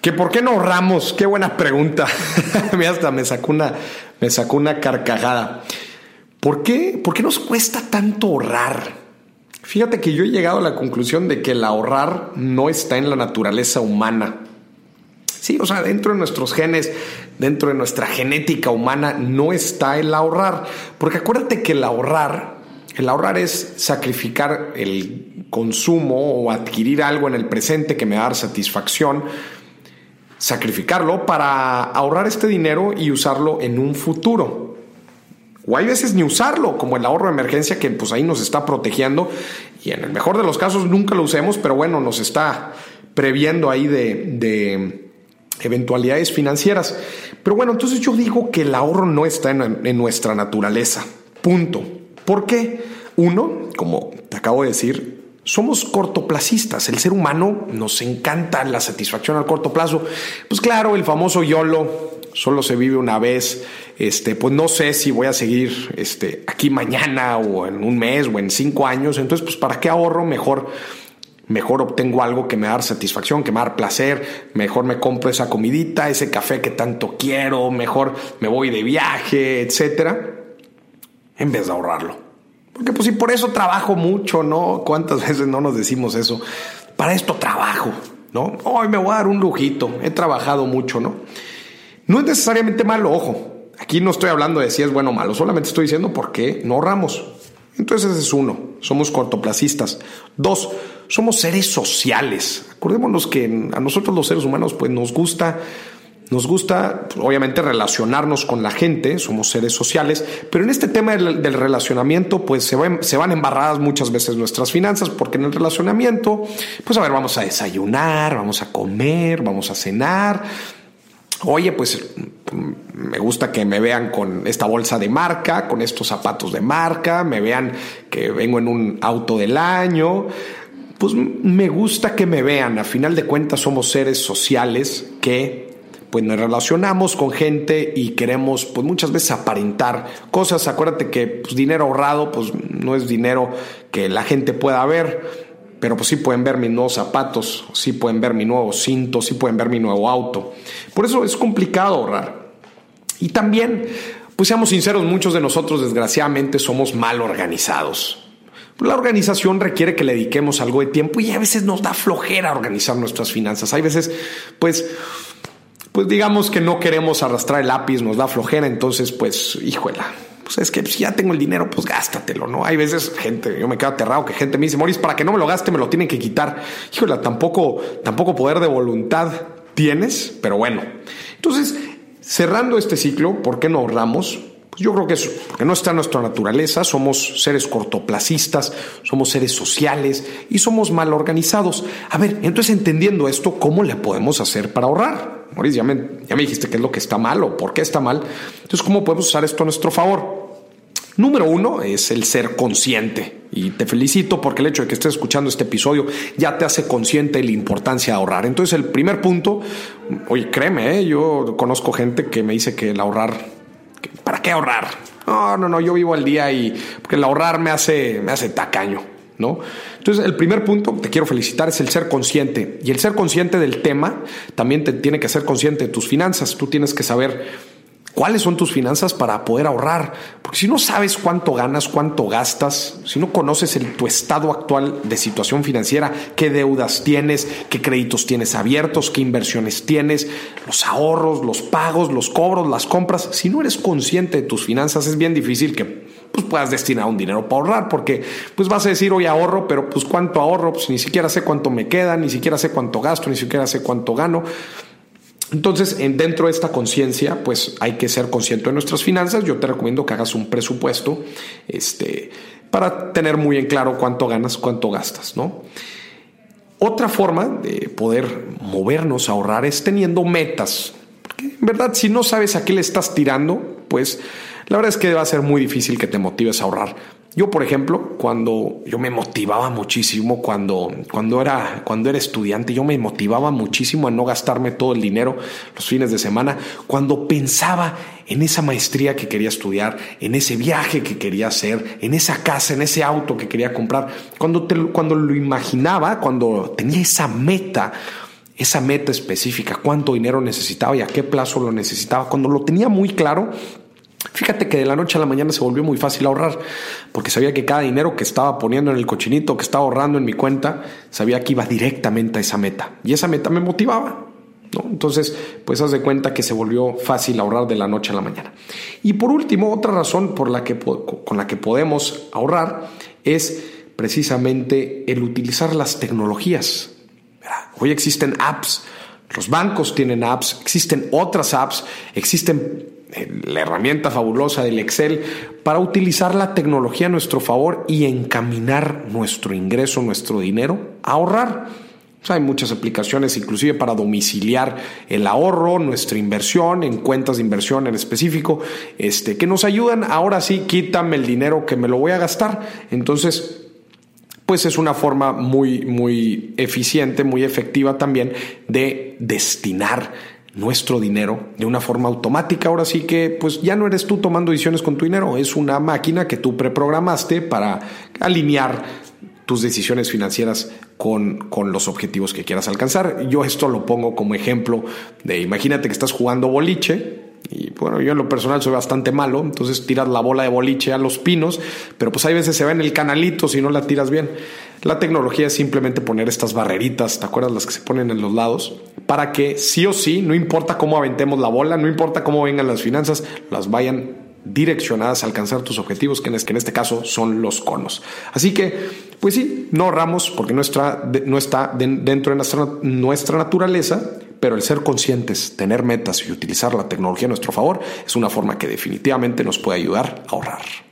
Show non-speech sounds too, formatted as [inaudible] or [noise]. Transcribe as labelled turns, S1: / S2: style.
S1: ¿Que por qué no ahorramos? Qué buena pregunta. [laughs] Me hasta me sacó una, me sacó una carcajada. ¿Por qué, ¿Por qué nos cuesta tanto ahorrar? Fíjate que yo he llegado a la conclusión de que el ahorrar no está en la naturaleza humana. Sí, o sea, dentro de nuestros genes, dentro de nuestra genética humana, no está el ahorrar. Porque acuérdate que el ahorrar, el ahorrar es sacrificar el consumo o adquirir algo en el presente que me da satisfacción sacrificarlo para ahorrar este dinero y usarlo en un futuro. O hay veces ni usarlo, como el ahorro de emergencia que pues ahí nos está protegiendo y en el mejor de los casos nunca lo usemos, pero bueno, nos está previendo ahí de, eventualidades financieras. Pero bueno, entonces yo digo que el ahorro no está en, en nuestra naturaleza. Punto. ¿Por qué? Uno, como te acabo de decir, somos cortoplacistas. El ser humano nos encanta la satisfacción al corto plazo. Pues claro, el famoso YOLO solo se vive una vez. Este, pues no sé si voy a seguir este, aquí mañana o en un mes o en cinco años. Entonces, pues para qué ahorro mejor. Mejor obtengo algo que me da satisfacción, que me da placer, mejor me compro esa comidita, ese café que tanto quiero, mejor me voy de viaje, etcétera, en vez de ahorrarlo. Porque pues si por eso trabajo mucho, ¿no? ¿Cuántas veces no nos decimos eso? Para esto trabajo, ¿no? Hoy me voy a dar un lujito, he trabajado mucho, ¿no? No es necesariamente malo, ojo. Aquí no estoy hablando de si es bueno o malo, solamente estoy diciendo por qué no ahorramos. Entonces es uno, somos cortoplacistas. Dos, somos seres sociales. Acordémonos que a nosotros los seres humanos pues nos gusta nos gusta, obviamente, relacionarnos con la gente, somos seres sociales, pero en este tema del, relacionamiento, pues se, se, van embarradas muchas veces nuestras finanzas, porque en el relacionamiento, pues a ver, vamos a desayunar, vamos a comer, vamos a cenar. Oye, pues me gusta que me vean con esta bolsa de marca, con estos zapatos de marca, me vean que vengo en un auto del año. Pues me gusta que me vean. A final de cuentas somos seres sociales que pues nos relacionamos con gente y queremos pues muchas veces aparentar cosas. Acuérdate que pues, dinero ahorrado pues no es dinero que la gente pueda ver, pero pues sí pueden ver mis nuevos zapatos, sí pueden ver mi nuevo cinto, sí pueden ver mi nuevo auto. Por eso es complicado ahorrar. Y también, pues seamos sinceros, muchos de nosotros desgraciadamente somos mal organizados. La organización requiere que le dediquemos algo de tiempo y a veces nos da flojera organizar nuestras finanzas. Hay veces, pues, pues digamos que no queremos arrastrar el lápiz, nos da flojera, entonces pues, híjola, pues es que si ya tengo el dinero, pues gástatelo, ¿no? Hay veces gente, yo me quedo aterrado que gente me dice, Moris, para que no me lo gaste me lo tienen que quitar. Híjola, tampoco, tampoco poder de voluntad tienes, pero bueno. Entonces, cerrando este ciclo, ¿por qué no ahorramos? Pues yo creo que es porque no está en nuestra naturaleza, somos seres cortoplacistas, somos seres sociales y somos mal organizados. A ver, entonces entendiendo esto, ¿cómo le podemos hacer para ahorrar? Mauricio, ya me, dijiste qué es lo que está mal o por qué está mal. Entonces, ¿cómo podemos usar esto a nuestro favor? Número uno es el ser consciente. Y te felicito porque el hecho de que estés escuchando este episodio ya te hace consciente de la importancia de ahorrar. Entonces, el primer punto, oye, créeme, ¿eh? yo conozco gente que me dice que el ahorrar, ¿para qué ahorrar? No, no, no, yo vivo al día y porque el ahorrar me hace, me hace tacaño. Entonces, el primer punto, te quiero felicitar, es el ser consciente. Y el ser consciente del tema también te tiene que ser consciente de tus finanzas. Tú tienes que saber cuáles son tus finanzas para poder ahorrar. Porque si no sabes cuánto ganas, cuánto gastas, si no conoces el, tu estado actual de situación financiera, qué deudas tienes, qué créditos tienes abiertos, qué inversiones tienes, los ahorros, los pagos, los cobros, las compras, si no eres consciente de tus finanzas, es bien difícil que pues puedas destinar un dinero para ahorrar, porque pues vas a decir, hoy ahorro, pero pues cuánto ahorro, pues ni siquiera sé cuánto me queda, ni siquiera sé cuánto gasto, ni siquiera sé cuánto gano. Entonces, en, dentro de esta conciencia, pues hay que ser consciente de nuestras finanzas. Yo te recomiendo que hagas un presupuesto este, para tener muy en claro cuánto ganas, cuánto gastas, ¿no? Otra forma de poder movernos a ahorrar es teniendo metas. Porque, en verdad, si no sabes a qué le estás tirando, pues la verdad es que va a ser muy difícil que te motives a ahorrar. Yo, por ejemplo, cuando yo me motivaba muchísimo cuando, cuando, era, cuando era estudiante, yo me motivaba muchísimo a no gastarme todo el dinero los fines de semana, cuando pensaba en esa maestría que quería estudiar, en ese viaje que quería hacer, en esa casa, en ese auto que quería comprar, cuando, cuando lo imaginaba, cuando tenía esa meta, esa meta específica, cuánto dinero necesitaba y a qué plazo lo necesitaba. Cuando lo tenía muy claro, Fíjate que de la noche a la mañana se volvió muy fácil ahorrar, porque sabía que cada dinero que estaba poniendo en el cochinito, que estaba ahorrando en mi cuenta, sabía que iba directamente a esa meta. Y esa meta me motivaba. ¿no? Entonces, pues haz de cuenta que se volvió fácil ahorrar de la noche a la mañana. Y por último, otra razón por la que, con la que podemos ahorrar es precisamente el utilizar las tecnologías. Hoy existen apps, los bancos tienen apps, existen otras apps, existen la herramienta fabulosa del Excel para utilizar la tecnología a nuestro favor y encaminar nuestro ingreso, nuestro dinero a ahorrar. hay muchas aplicaciones, inclusive para domiciliar el ahorro, nuestra inversión, en cuentas de inversión en específico, este, que nos ayudan. Ahora sí, quítame el dinero que me lo voy a gastar. Entonces, pues es una forma muy, muy eficiente, muy efectiva también de destinar nuestro dinero de una forma automática. Ahora sí que, pues ya no eres tú tomando decisiones con tu dinero, es una máquina que tú preprogramaste para alinear tus decisiones financieras con, con, los objetivos que quieras alcanzar. Yo esto lo pongo como ejemplo de, imagínate que estás jugando boliche y bueno, yo en lo personal soy bastante malo, entonces tiras la bola de boliche a los pinos, pero pues hay veces se ve en el canalito si no la tiras bien. La tecnología es simplemente poner estas barreritas, ¿te acuerdas las que se ponen en los lados? Para que sí o sí, no importa cómo aventemos la bola, no importa cómo vengan las finanzas, las vayan direccionadas a alcanzar tus objetivos, que en, este caso son los conos. Así que, pues sí, no ahorramos porque no está, no está dentro de nuestra, nuestra naturaleza, pero el ser conscientes, tener metas y utilizar la tecnología a nuestro favor es una forma que definitivamente nos puede ayudar a ahorrar.